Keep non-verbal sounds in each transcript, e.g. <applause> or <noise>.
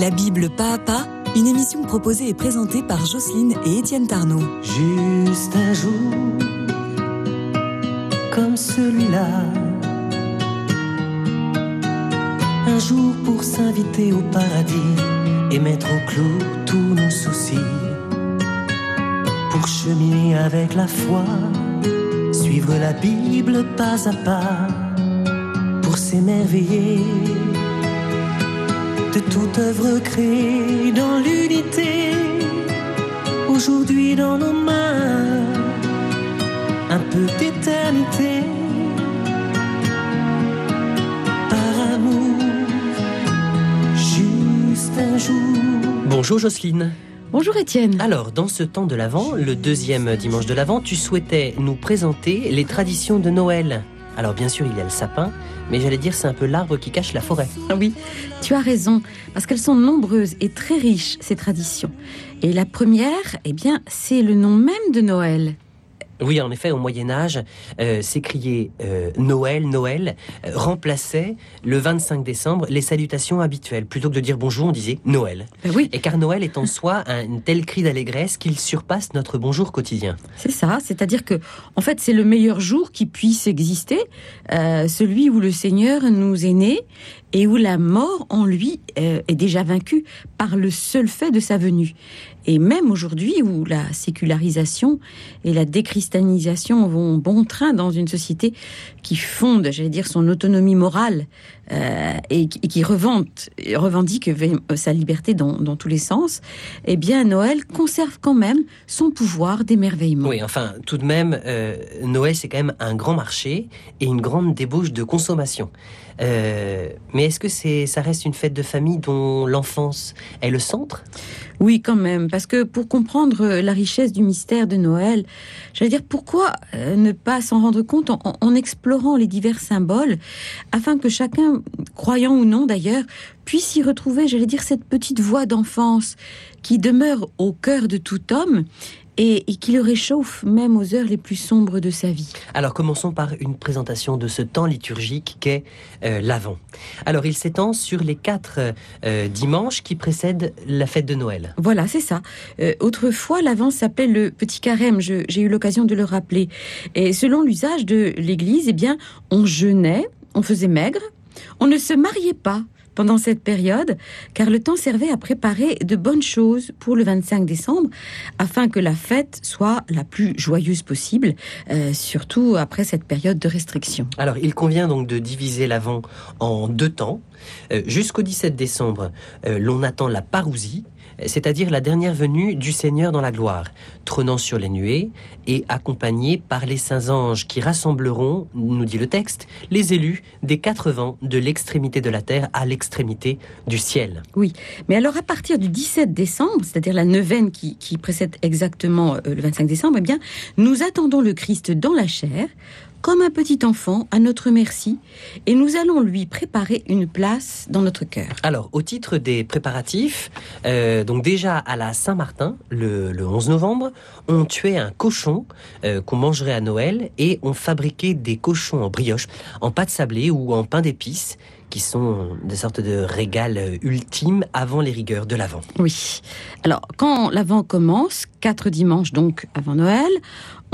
La Bible pas à pas, une émission proposée et présentée par Jocelyne et Étienne Tarnot. Juste un jour comme celui-là. Un jour pour s'inviter au paradis et mettre au clou tous nos soucis. Pour cheminer avec la foi, suivre la Bible pas à pas. Pour s'émerveiller de toute œuvre créée dans l'unité. Aujourd'hui dans nos mains, un peu d'éternité. Par amour, juste un jour. Bonjour Jocelyne. Bonjour Étienne. Alors, dans ce temps de l'Avent, le deuxième dimanche de l'Avent, tu souhaitais nous présenter les traditions de Noël. Alors bien sûr, il y a le sapin, mais j'allais dire c'est un peu l'arbre qui cache la forêt. <laughs> Ah Oui, tu as raison, parce qu'elles sont nombreuses et très riches, ces traditions. Et la première, eh bien, c'est le nom même de Noël. Oui, en effet, au Moyen Âge, euh, s'écrier euh, Noël, Noël euh, remplaçait le 25 décembre les salutations habituelles. Plutôt que de dire bonjour, on disait Noël. Ben oui, Et car Noël est en soi un tel cri d'allégresse qu'il surpasse notre bonjour quotidien. c'est ça. C'est-à-dire que, en fait, c'est le meilleur jour qui puisse exister, euh, celui où le Seigneur nous est né et où la mort en lui euh, est déjà vaincue par le seul fait de sa venue. Et même aujourd'hui, où la sécularisation et la déchristianisation vont bon train dans une société qui fonde, j'allais dire, son autonomie morale euh, et, qui- revendique v- sa liberté dans, dans tous les sens, eh bien, Noël conserve quand même son pouvoir d'émerveillement. Oui, enfin, tout de même, euh, Noël, c'est quand même un grand marché et une grande débauche de consommation. Euh, mais est-ce que c'est, ça reste une fête de famille dont l'enfance est le centre? Oui, quand même, parce que pour comprendre euh, la richesse du mystère de Noël, j'allais dire pourquoi euh, ne pas s'en rendre compte en, en- en explorant les divers symboles, afin que chacun, croyant ou non d'ailleurs, puisse y retrouver, j'allais dire, cette petite voix d'enfance qui demeure au cœur de tout homme et, et qui le réchauffe même aux heures les plus sombres de sa vie. Alors, commençons par une présentation de ce temps liturgique qu'est euh, l'Avent. Alors, il s'étend sur les quatre euh, dimanches qui précèdent la fête de Noël. Voilà, c'est ça. Euh, autrefois, l'Avent s'appelait le petit carême. J'ai eu l'occasion de le rappeler. Et selon l'usage de l'Église, eh bien, on jeûnait, on faisait maigre, on ne se mariait pas pendant cette période, car le temps servait à préparer de bonnes choses pour le 25 décembre, afin que la fête soit la plus joyeuse possible, euh, surtout après cette période de restriction. Alors, il convient donc de diviser l'Avent en deux temps. Euh, Jusqu'au 17 décembre, euh, l'on attend la parousie, c'est-à-dire la dernière venue du Seigneur dans la gloire, trônant sur les nuées et accompagné par les saints anges qui rassembleront, nous dit le texte, les élus des quatre vents de l'extrémité de la terre à l'extrémité du ciel. Mais alors, à partir du 17 décembre, c'est-à-dire la neuvaine qui, qui précède exactement euh, le 25 décembre, eh bien, nous attendons le Christ dans la chair, comme un petit enfant, à notre merci, et nous allons lui préparer une place dans notre cœur. Alors, au titre des préparatifs, euh, donc déjà à la Saint-Martin, le, le 11 novembre, on tuait un cochon euh, qu'on mangerait à Noël et on fabriquait des cochons en brioche, en pâte sablée ou en pain d'épices, qui sont des sortes de régal euh, ultimes avant les rigueurs de l'Avent. Oui. Alors, quand l'Avent commence, quatre dimanches donc avant Noël,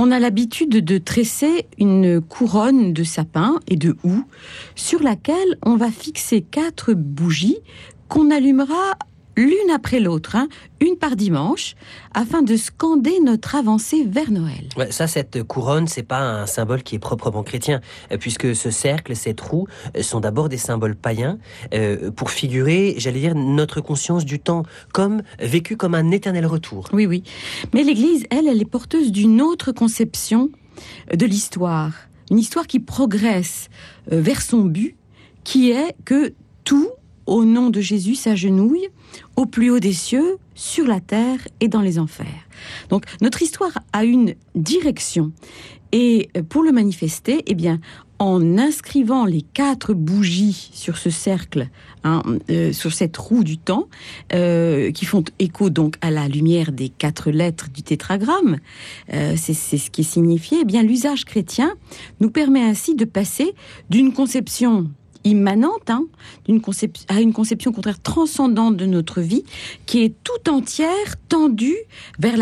on a l'habitude de tresser une couronne de sapin et de houx sur laquelle on va fixer quatre bougies qu'on allumera l'une après l'autre, hein, une par dimanche, afin de scander notre avancée vers Noël. Ouais, ça, cette couronne, c'est pas un symbole qui est proprement chrétien, euh, puisque ce cercle, cette roue, euh, sont d'abord des symboles païens euh, pour figurer, j'allais dire, notre conscience du temps, comme vécu comme un éternel retour. Oui, oui. Mais l'Église, elle, elle est porteuse d'une autre conception de l'histoire. Une histoire qui progresse vers son but, qui est que tout, au nom de Jésus, s'agenouille au plus haut des cieux, sur la terre et dans les enfers. Donc notre histoire a une direction. Et pour le manifester, eh bien, en inscrivant les quatre bougies sur ce cercle, hein, euh, sur cette roue du temps, euh, qui font écho donc à la lumière des quatre lettres du tétragramme, euh, c'est ce qui est signifié, eh l'usage chrétien nous permet ainsi de passer d'une conception immanente hein, à une conception contraire transcendante de notre vie, qui est tout entière tendue vers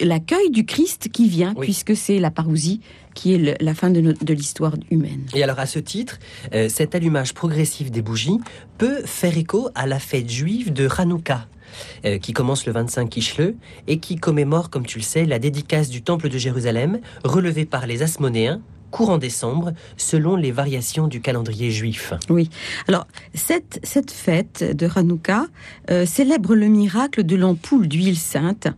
l'accueil du Christ qui vient, puisque c'est la parousie qui est la fin de, l'histoire humaine. Et alors à ce titre, euh, cet allumage progressif des bougies peut faire écho à la fête juive de Hanouka. Euh, qui commence le 25 Kishleu et qui commémore, comme tu le sais, la dédicace du Temple de Jérusalem, relevée par les Asmonéens courant décembre, selon les variations du calendrier juif. Oui. Alors, cette, cette fête de Hanouka euh, célèbre le miracle de l'ampoule d'huile sainte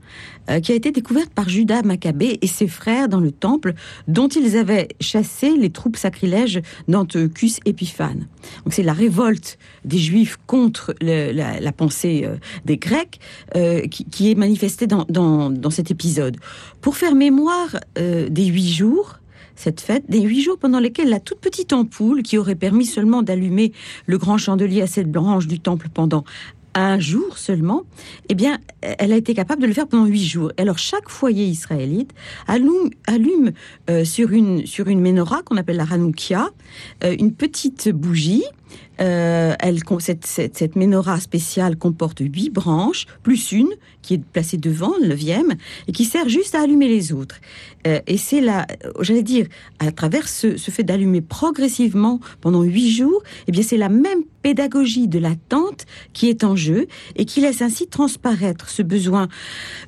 euh, qui a été découverte par Judas Maccabée et ses frères dans le temple dont ils avaient chassé les troupes sacrilèges d'Antiochus Épiphane. Donc, c'est la révolte des Juifs contre la, pensée euh, des Grecs qui, est manifestée dans, dans, dans, cet épisode. Pour faire mémoire des huit jours, cette fête, des huit jours pendant lesquels la toute petite ampoule, qui aurait permis seulement d'allumer le grand chandelier à cette branche du temple pendant un jour seulement, eh bien, elle a été capable de le faire pendant huit jours. Alors, chaque foyer israélite allume, euh, sur, une, sur une menorah qu'on appelle la Hanoukia, euh, une petite bougie euh, elle, cette, cette, menorah spéciale comporte huit branches, plus une qui est placée devant, le neuvième, et qui sert juste à allumer les autres. Euh, et c'est là, j'allais dire, à travers ce, ce fait d'allumer progressivement pendant huit jours, eh bien c'est la même pédagogie de l'attente qui est en jeu et qui laisse ainsi transparaître ce besoin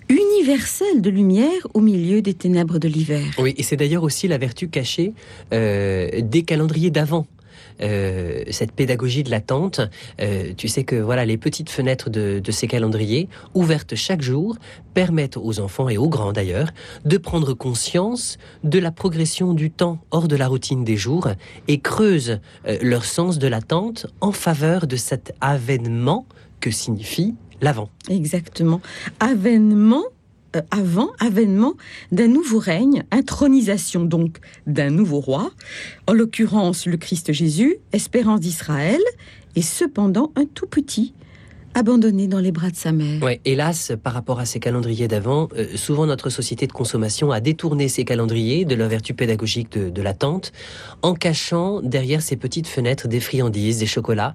universel de lumière au milieu des ténèbres de l'hiver. Oui, et c'est d'ailleurs aussi la vertu cachée euh, des calendriers d'avant. Euh, cette pédagogie de l'attente. Euh, tu sais que voilà, les petites fenêtres de, ces calendriers, ouvertes chaque jour, permettent aux enfants et aux grands d'ailleurs de prendre conscience de la progression du temps hors de la routine des jours et creusent euh, leur sens de l'attente en faveur de cet avènement que signifie l'avant. Exactement. Avènement avant avènement d'un nouveau règne, intronisation donc d'un nouveau roi, en l'occurrence le Christ Jésus, espérance d'Israël, et cependant un tout petit, abandonné dans les bras de sa mère. Ouais, hélas, par rapport à ces calendriers d'avant, euh, souvent notre société de consommation a détourné ces calendriers de leur vertu pédagogique de, de l'attente, en cachant derrière ces petites fenêtres des friandises, des chocolats.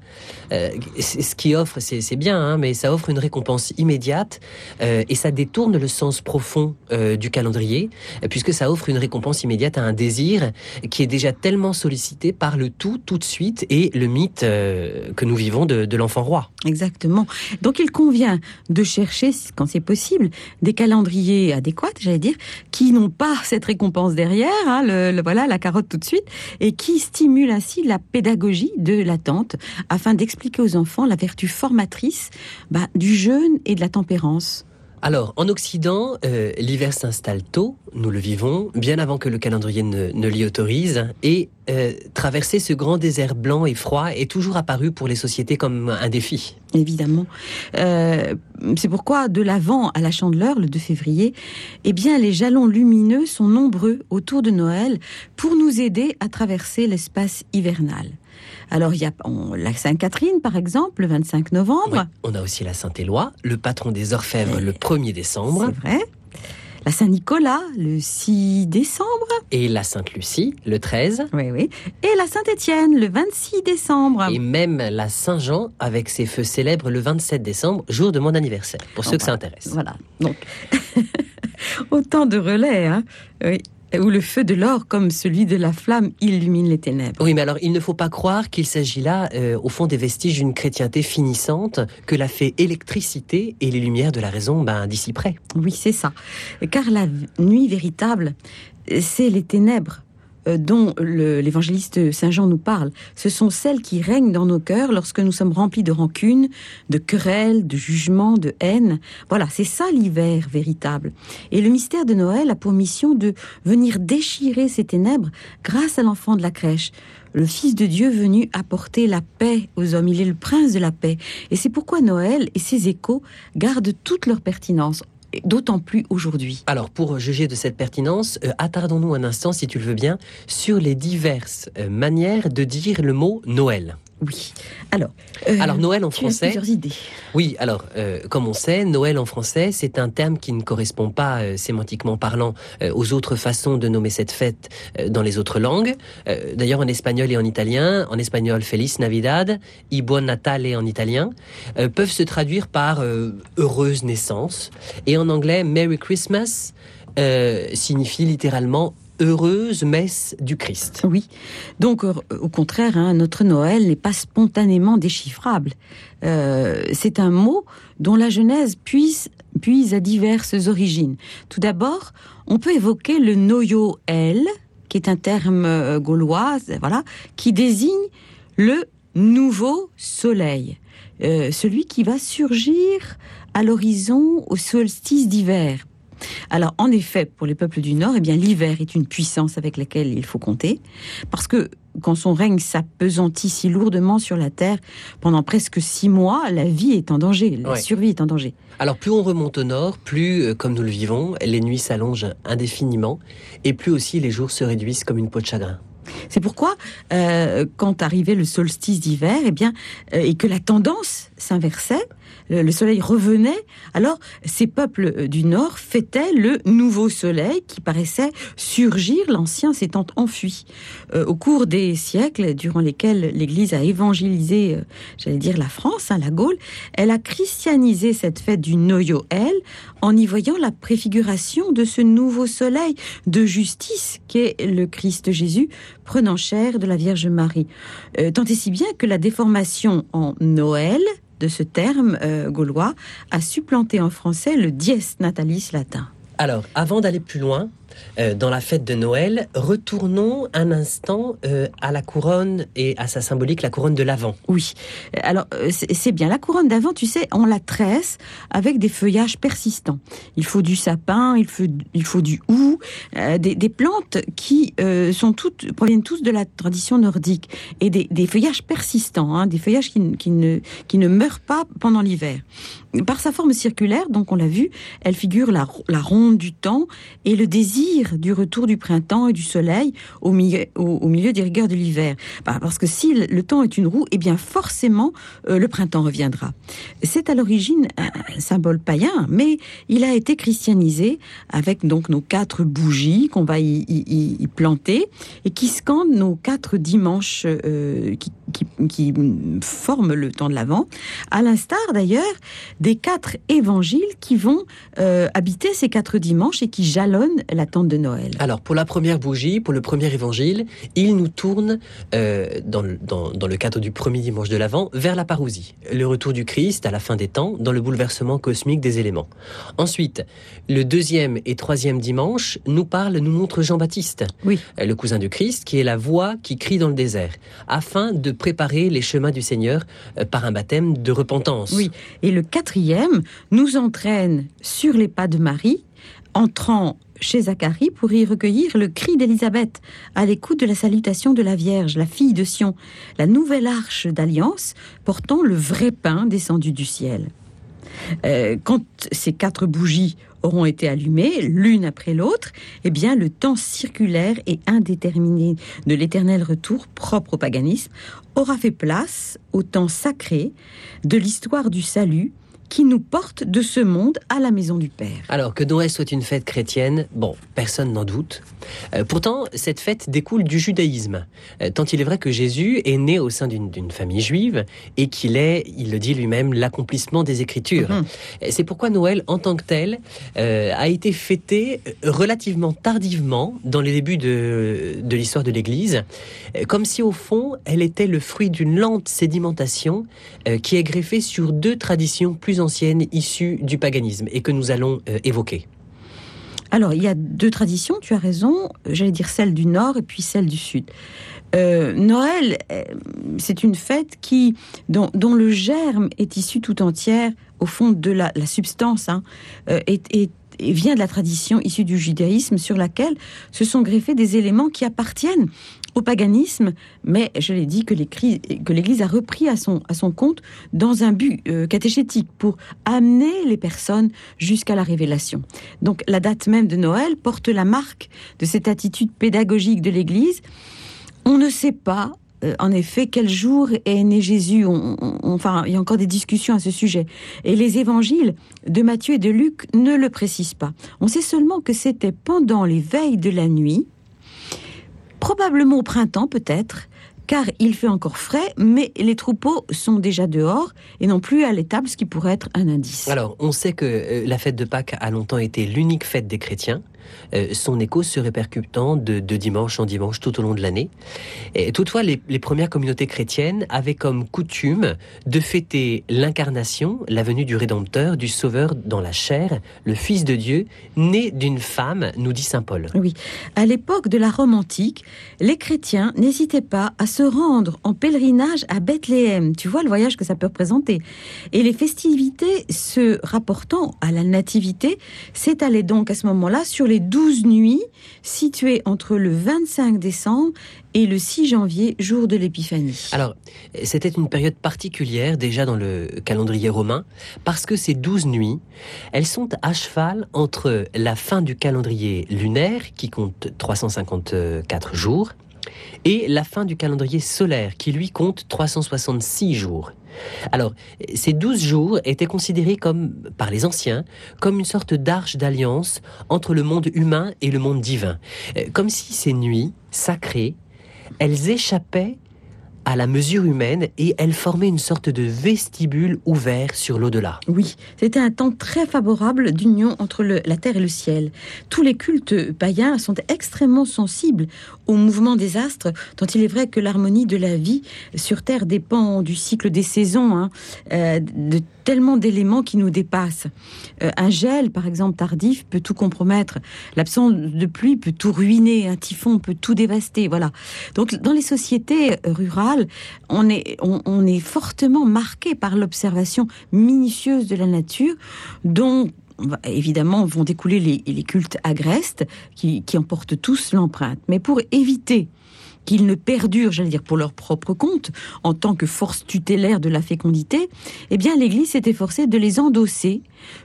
Euh, ce qui offre, c'est bien, hein, mais ça offre une récompense immédiate euh, et ça détourne le sens profond du calendrier, puisque ça offre une récompense immédiate à un désir qui est déjà tellement sollicité par le tout tout de suite et le mythe que nous vivons de, de l'enfant roi. Exactement. Donc il convient de chercher, quand c'est possible, des calendriers adéquats, j'allais dire, qui n'ont pas cette récompense derrière, hein, le, voilà, la carotte tout de suite, et qui stimulent ainsi la pédagogie de l'attente, afin d'expliquer aux enfants la vertu formatrice bah, du jeûne et de la tempérance. Alors, en Occident, euh, l'hiver s'installe tôt, nous le vivons, bien avant que le calendrier ne, l'y autorise, et euh, traverser ce grand désert blanc et froid est toujours apparu pour les sociétés comme un défi. Évidemment. Euh, c'est pourquoi, de l'avant à la chandeleur, le 2 février, eh bien, les jalons lumineux sont nombreux autour de Noël pour nous aider à traverser l'espace hivernal. Alors, il y a la Sainte-Catherine, par exemple, le 25 novembre. on a aussi la Saint-Éloi, le patron des orfèvres, le 1er décembre. C'est vrai. La Saint-Nicolas, le 6 décembre. Et la Sainte-Lucie, le 13. Oui, oui. Et la Saint-Étienne, le 26 décembre. Et même la Saint-Jean, avec ses feux célèbres le 27 décembre, jour de mon anniversaire, pour ceux que ça intéresse. Voilà. Donc, <laughs> autant de relais, hein. Oui où le feu de l'or, comme celui de la flamme, illumine les ténèbres. Oui, mais alors il ne faut pas croire qu'il s'agit là, euh, au fond, des vestiges d'une chrétienté finissante que la fée électricité et les lumières de la raison ben, dissiperaient. Oui, c'est ça. Car la nuit véritable, c'est les ténèbres dont l'évangéliste Saint Jean nous parle, ce sont celles qui règnent dans nos cœurs lorsque nous sommes remplis de rancune, de querelles, de jugements, de haine. Voilà, c'est ça l'hiver véritable. Et le mystère de Noël a pour mission de venir déchirer ces ténèbres grâce à l'enfant de la crèche le Fils de Dieu venu apporter la paix aux hommes. Il est le prince de la paix. Et c'est pourquoi Noël et ses échos gardent toute leur pertinence d'autant plus aujourd'hui. Alors, pour juger de cette pertinence, euh, attardons-nous un instant, si tu le veux bien, sur les diverses euh, manières de dire le mot Noël. Oui. Alors, euh, Alors Noël en tu as français. plusieurs idées. Oui, alors, euh, comme on sait, Noël en français, c'est un terme qui ne correspond pas, euh, sémantiquement parlant, aux autres façons de nommer cette fête dans les autres langues. D'ailleurs, en espagnol et en italien, en espagnol, Feliz Navidad, y buon Natale en italien, peuvent se traduire par heureuse naissance. Et en anglais, Merry Christmas signifie littéralement heureuse messe du Christ. Oui. Donc, euh, au contraire, hein, notre Noël n'est pas spontanément déchiffrable. Euh, c'est un mot dont la Genèse puise, à diverses origines. Tout d'abord, on peut évoquer le Noyo-El, qui est un terme euh, gaulois, voilà, qui désigne le nouveau soleil, celui qui va surgir à l'horizon au solstice d'hiver. Alors, en effet, pour les peuples du Nord, eh bien, l'hiver est une puissance avec laquelle il faut compter, parce que quand son règne s'apesantit si lourdement sur la terre pendant presque six mois, la vie est en danger, la Ouais. survie est en danger. Alors plus on remonte au nord, plus, euh, comme nous le vivons, les nuits s'allongent indéfiniment et plus aussi les jours se réduisent comme une peau de chagrin. C'est pourquoi, euh, quand arrivait le solstice d'hiver, eh bien, euh, et que la tendance s'inversait, le, le soleil revenait, alors ces peuples euh, du Nord fêtaient le nouveau soleil qui paraissait surgir, l'ancien s'étant enfui. Euh, au cours des siècles durant lesquels l'Église a évangélisé, euh, j'allais dire la France, hein, la Gaule, elle a christianisé cette fête du Noyoel en y voyant la préfiguration de ce nouveau soleil de justice qu'est le Christ Jésus prenant chair de la Vierge Marie. Tant et si bien que la déformation en Noël de ce terme euh, gaulois a supplanté en français le dies natalis latin. Alors, avant d'aller plus loin, euh, dans la fête de Noël, retournons un instant euh, à la couronne et à sa symbolique, la couronne de l'Avent. Oui. Alors, euh, c'est bien. La couronne d'avant, tu sais, on la tresse avec des feuillages persistants. Il faut du sapin, il faut, du hou, euh, des, plantes qui sont toutes, proviennent tous de la tradition nordique. Et des, feuillages persistants, hein, des feuillages qui, ne, meurent pas pendant l'hiver. Par sa forme circulaire, donc on l'a vu, elle figure la, ro- la ronde du temps et le du retour du printemps et du soleil au milieu, au, milieu des rigueurs de l'hiver. Bah, parce que si le- temps est une roue, eh bien forcément euh, le printemps reviendra. C'est à l'origine un, symbole païen, mais il a été christianisé avec donc nos quatre bougies qu'on va y- y planter et qui scandent nos quatre dimanches euh, qui, qui- qui forment le temps de l'Avent, à l'instar d'ailleurs des quatre évangiles qui vont euh, habiter ces quatre dimanches et qui jalonnent l'attente de Noël. Alors, pour la première bougie, pour le premier évangile, il nous tourne, euh, dans, le, dans- dans le cadre du premier dimanche de l'Avent, vers la parousie, le retour du Christ à la fin des temps, dans le bouleversement cosmique des éléments. Ensuite, le deuxième et troisième dimanche nous parle, nous montre Jean-Baptiste, Oui. euh, le cousin du Christ, qui est la voix qui crie dans le désert, afin de préparer les chemins du Seigneur euh, par un baptême de repentance. Oui. Et le quatrième nous entraîne sur les pas de Marie, entrant chez Zacharie pour y recueillir le cri d'Élisabeth, à l'écoute de la salutation de la Vierge, la fille de Sion, la nouvelle arche d'alliance portant le vrai pain descendu du ciel. Euh, quand ces quatre bougies auront été allumées, l'une après l'autre, eh bien, le temps circulaire et indéterminé de l'éternel retour propre au paganisme aura fait place au temps sacré de l'histoire du salut qui nous porte de ce monde à la maison du Père. Alors que Noël soit une fête chrétienne, bon, personne n'en doute. Euh, pourtant, cette fête découle du judaïsme. Euh, tant il est vrai que Jésus est né au sein d'une famille juive et qu'il est, il le dit lui-même, l'accomplissement des Écritures. Mhm. Et C'est pourquoi Noël, en tant que tel, euh, a été fêté relativement tardivement dans les débuts de, de l'histoire de l'Église, euh, comme si au fond, elle était le fruit d'une lente sédimentation euh, qui est greffée sur deux traditions plus anciennes issues du paganisme et que nous allons euh, évoquer. Alors, il y a deux traditions, tu as raison, j'allais dire celle du Nord et puis celle du Sud. Euh, Noël, euh, c'est une fête qui, dont, le germe est issu tout entière, au fond de la, substance, hein, est, vient de la tradition issue du judaïsme sur laquelle se sont greffés des éléments qui appartiennent au paganisme, mais je l'ai dit que l'Église a repris à son, à son compte dans un but euh, catéchétique pour amener les personnes jusqu'à la révélation. Donc la date même de Noël porte la marque de cette attitude pédagogique de l'Église. On ne sait pas euh, en effet, quel jour est né Jésus. enfin, il y a encore des discussions à ce sujet. Et les évangiles de Matthieu et de Luc ne le précisent pas. On sait seulement que c'était pendant les veilles de la nuit, probablement au printemps peut-être, car il fait encore frais, mais les troupeaux sont déjà dehors et non plus à l'étable, ce qui pourrait être un indice. Alors, on sait que euh, la fête de Pâques a longtemps été l'unique fête des chrétiens. Euh, son écho se répercutant de, dimanche en dimanche tout au long de l'année. Et toutefois, les, premières communautés chrétiennes avaient comme coutume de fêter l'incarnation, la venue du Rédempteur, du Sauveur dans la chair, le Fils de Dieu, né d'une femme, nous dit Saint Paul. Oui, à l'époque de la Rome antique, les chrétiens n'hésitaient pas à se rendre en pèlerinage à Bethléem. Tu vois le voyage que ça peut représenter. Et les festivités se rapportant à la nativité s'étalaient donc à ce moment-là sur les douze nuits situées entre le 25 décembre et le 6 janvier, jour de l'Épiphanie. Alors, c'était une période particulière déjà dans le calendrier romain, parce que ces douze nuits, elles sont à cheval entre la fin du calendrier lunaire, qui compte 354 jours, et la fin du calendrier solaire, qui lui compte 366 jours. Alors, ces douze jours étaient considérés comme, par les anciens, comme une sorte d'arche d'alliance entre le monde humain et le monde divin. Euh, comme si ces nuits sacrées, elles échappaient à la mesure humaine et elle formait une sorte de vestibule ouvert sur l'au-delà. Oui, c'était un temps très favorable d'union entre la terre et le ciel. Tous les cultes païens sont extrêmement sensibles au mouvement des astres, dont il est vrai que l'harmonie de la vie sur terre dépend du cycle des saisons, hein, euh, tellement d'éléments qui nous dépassent. Euh, un gel, par exemple, tardif, peut tout compromettre. L'absence de pluie peut tout ruiner. Un typhon peut tout dévaster. Voilà. Donc, dans les sociétés rurales, on est, on, est fortement marqué par l'observation minutieuse de la nature, dont évidemment vont découler les, cultes agrestes qui, qui emportent tous l'empreinte. Mais pour éviter qu'ils ne perdurent, j'allais dire, pour leur propre compte, en tant que force tutélaire de la fécondité, eh bien, l'Église s'est efforcée de les endosser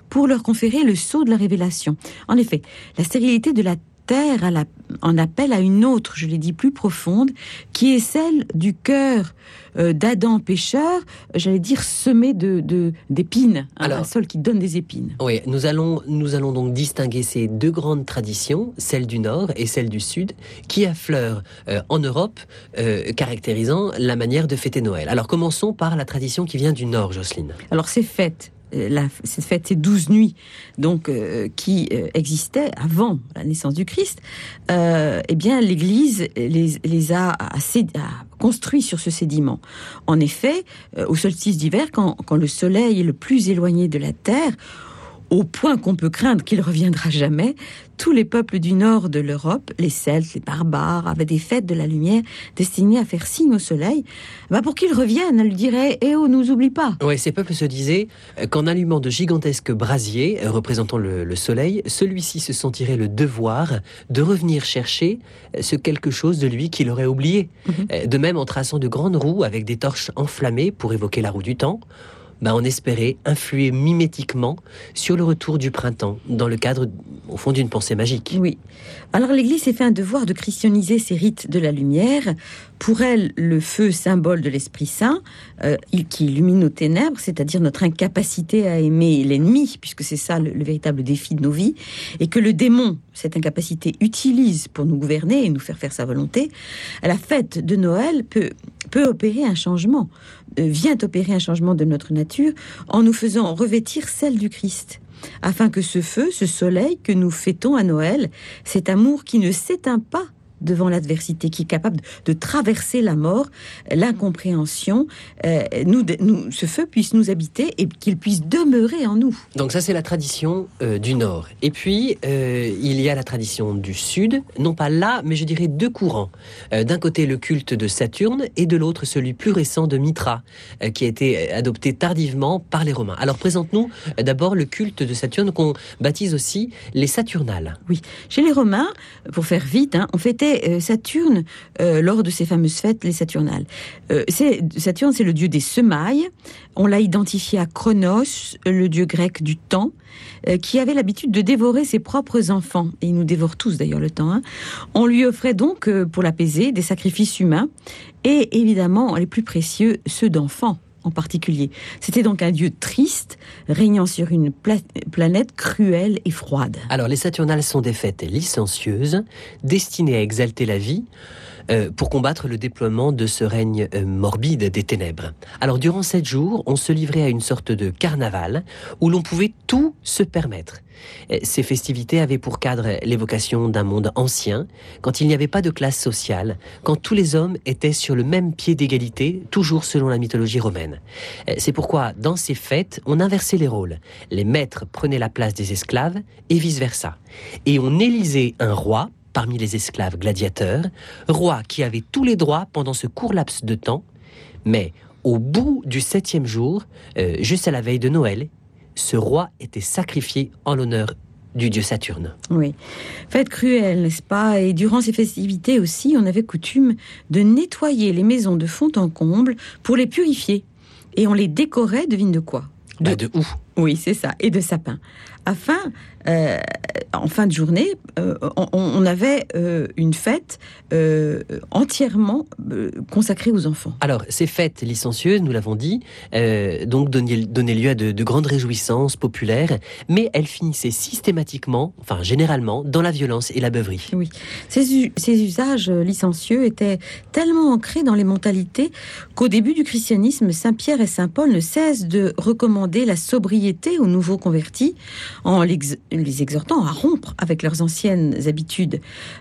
pour leur conférer le sceau de la révélation. En effet, la stérilité de la terre en appelle à une autre, je l'ai dit, plus profonde, qui est celle du cœur euh, d'Adam pécheur, j'allais dire semé de d'épines, hein, un sol qui donne des épines. Oui, nous allons, nous allons donc distinguer ces deux grandes traditions, celle du Nord et celle du Sud, qui affleurent euh, en Europe, euh, caractérisant la manière de fêter Noël. Alors commençons par la tradition qui vient du Nord, Jocelyne. Alors ces fêtes la, cette fête, ces douze nuits, donc euh, qui euh, existaient avant la naissance du Christ, eh bien l'Église les, a, assez, construit sur ce sédiment. En effet, au solstice d'hiver, quand le Soleil est le plus éloigné de la Terre, au point qu'on peut craindre qu'il reviendra jamais, tous les peuples du nord de l'Europe, les Celtes, les barbares, avaient des fêtes de la lumière destinées à faire signe au soleil, bah pour qu'il revienne, elle lui dirait Eh oh, nous oublie pas Oui, ces peuples se disaient euh, qu'en allumant de gigantesques brasiers euh, représentant le, soleil, celui-ci se sentirait le devoir de revenir chercher euh, ce quelque chose de lui qu'il aurait oublié. Mhm. De même, en traçant de grandes roues avec des torches enflammées pour évoquer la roue du temps, bah, on espérait influer mimétiquement sur le retour du printemps, dans le cadre, au fond, d'une pensée magique. Oui. Alors l'Église s'est fait un devoir de christianiser ces rites de la lumière. Pour elle, le feu, symbole de l'Esprit Saint, euh, qui illumine nos ténèbres, c'est-à-dire notre incapacité à aimer l'ennemi, puisque c'est ça le, véritable défi de nos vies, et que le démon, cette incapacité, utilise pour nous gouverner et nous faire faire sa volonté. La fête de Noël peut, peut opérer un changement, euh, vient opérer un changement de notre nature en nous faisant revêtir celle du Christ afin que ce feu, ce soleil que nous fêtons à Noël, cet amour qui ne s'éteint pas devant l'adversité, qui est capable de traverser la mort, l'incompréhension, euh, nous, nous, ce feu puisse nous habiter et qu'il puisse demeurer en nous. Donc ça, c'est la tradition euh, du Nord. Et puis, euh, il y a la tradition du Sud, non pas là, mais je dirais deux courants. D'un côté, le culte de Saturne, et de l'autre, celui plus récent de Mitra, qui a été adopté tardivement par les Romains. Alors, présente-nous d'abord le culte de Saturne qu'on baptise aussi les Saturnales. Oui, chez les Romains, pour faire vite, hein, on fêtait c'est Saturne lors de ces fameuses fêtes, les Saturnales. Saturne, c'est le dieu des semailles. On l'a identifié à Chronos, le dieu grec du temps, qui avait l'habitude de dévorer ses propres enfants. Et il nous dévore tous d'ailleurs le temps. Hein. On lui offrait donc, pour l'apaiser, des sacrifices humains et évidemment les plus précieux, ceux d'enfants en particulier. C'était donc un dieu triste, régnant sur une planète cruelle et froide. Alors les Saturnales sont des fêtes licencieuses, destinées à exalter la vie, euh, pour combattre le déploiement de ce règne euh, morbide des ténèbres. Alors durant sept jours, on se livrait à une sorte de carnaval où l'on pouvait tout se permettre. Euh, ces festivités avaient pour cadre l'évocation d'un monde ancien, quand il n'y avait pas de classe sociale, quand tous les hommes étaient sur le même pied d'égalité, toujours selon la mythologie romaine. C'est pourquoi, dans ces fêtes, on inversait les rôles. Les maîtres prenaient la place des esclaves et vice-versa. Et on élisait un roi parmi les esclaves gladiateurs, roi qui avait tous les droits pendant ce court laps de temps, mais au bout du septième jour, euh, juste à la veille de Noël, ce roi était sacrifié en l'honneur du dieu Saturne. Oui. Fête cruelle, n'est-ce pas? Et durant ces festivités aussi, on avait coutume de nettoyer les maisons de fond en comble pour les purifier. Et on les décorait, devine de quoi? De, bah, de où Oui, c'est ça, et de sapins. Afin euh, en fin de journée, euh, on, avait euh, une fête entièrement consacrée aux enfants. Alors, ces fêtes licencieuses, nous l'avons dit, donc donnaient, lieu à de, grandes réjouissances populaires, mais elles finissaient systématiquement, enfin généralement, dans la violence et la beuverie. Oui, ces, ces usages licencieux étaient tellement ancrés dans les mentalités qu'au début du christianisme, Saint Pierre et Saint Paul ne cessent de recommander la sobriété aux nouveaux convertis en les exhortant à rompre avec leurs anciennes habitudes.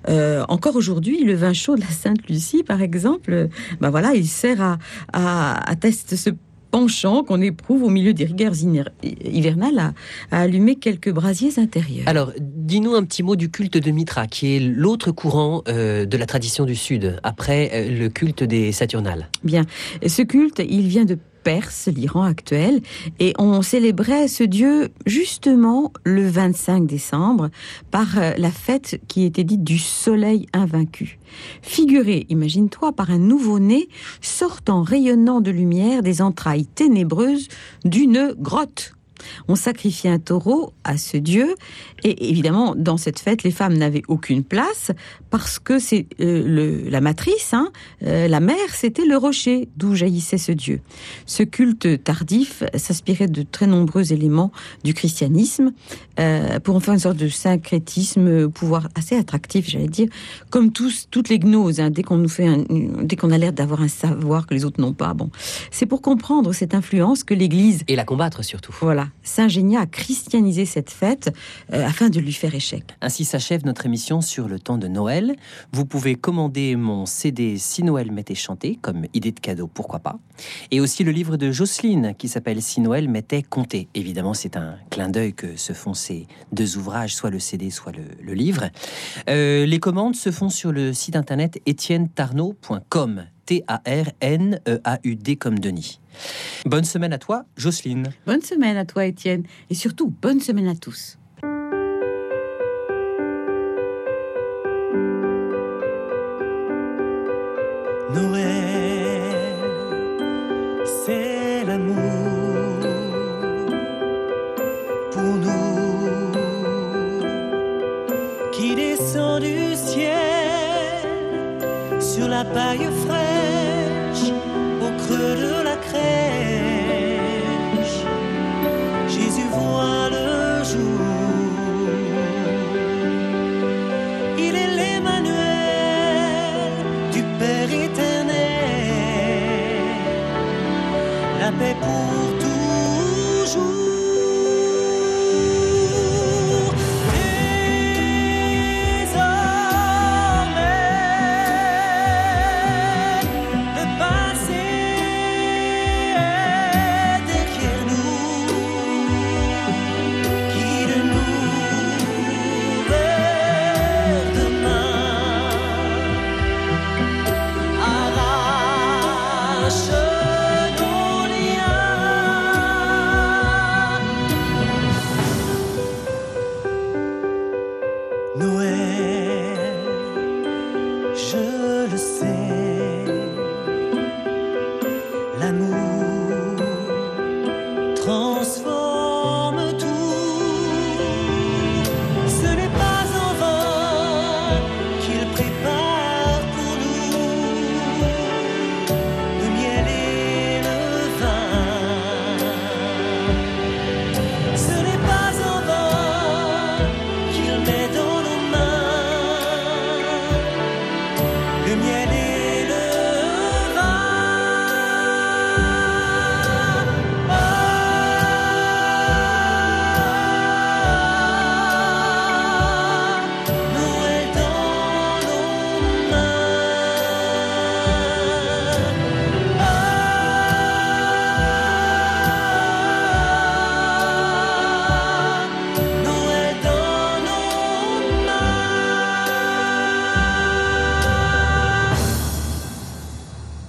Euh, encore aujourd'hui, le vin chaud de la Sainte Lucie, par exemple, ben voilà, il sert à, à, tester ce penchant qu'on éprouve au milieu des rigueurs hivernales à, allumer quelques brasiers intérieurs. Alors, dis-nous un petit mot du culte de Mitra, qui est l'autre courant euh, de la tradition du Sud, après euh, le culte des Saturnales. Bien, ce culte, il vient de Perse, l'Iran actuel, et on célébrait ce dieu justement le 25 décembre par euh, la fête qui était dite du soleil invaincu. Figuré, imagine-toi, par un nouveau-né sortant rayonnant de lumière des entrailles ténébreuses d'une grotte. On sacrifiait un taureau à ce dieu. Et évidemment, dans cette fête, les femmes n'avaient aucune place parce que c'est euh, la matrice, hein, euh, la mère, c'était le rocher d'où jaillissait ce dieu. Ce culte tardif s'inspirait de très nombreux éléments du christianisme euh, pour en faire une sorte de syncrétisme, pouvoir assez attractif, j'allais dire, comme tous, toutes les gnoses. Hein, dès qu'on nous fait, dès qu'on a l'air d'avoir un savoir que les autres n'ont pas, bon, c'est pour comprendre cette influence que l'Église et la combattre surtout. Voilà, s'ingénia à christianiser cette fête euh, afin de lui faire échec. Ainsi s'achève notre émission sur le temps de Noël. Vous pouvez commander mon CD Si Noël m'était chanté, comme idée de cadeau, pourquoi pas. Et aussi le livre de Jocelyne qui s'appelle Si Noël m'était compté. Évidemment, c'est un clin d'œil que se font ces deux ouvrages, soit le CD, soit le, livre. Euh, les commandes se font sur le site internet etiennetarnaud.com. T-A-R-N-E-A-U-D comme Denis. Bonne semaine à toi, Jocelyne. Bonne semaine à toi, Étienne. Et surtout, bonne semaine à tous. Noël, c'est l'amour pour nous qui descend du ciel sur la paille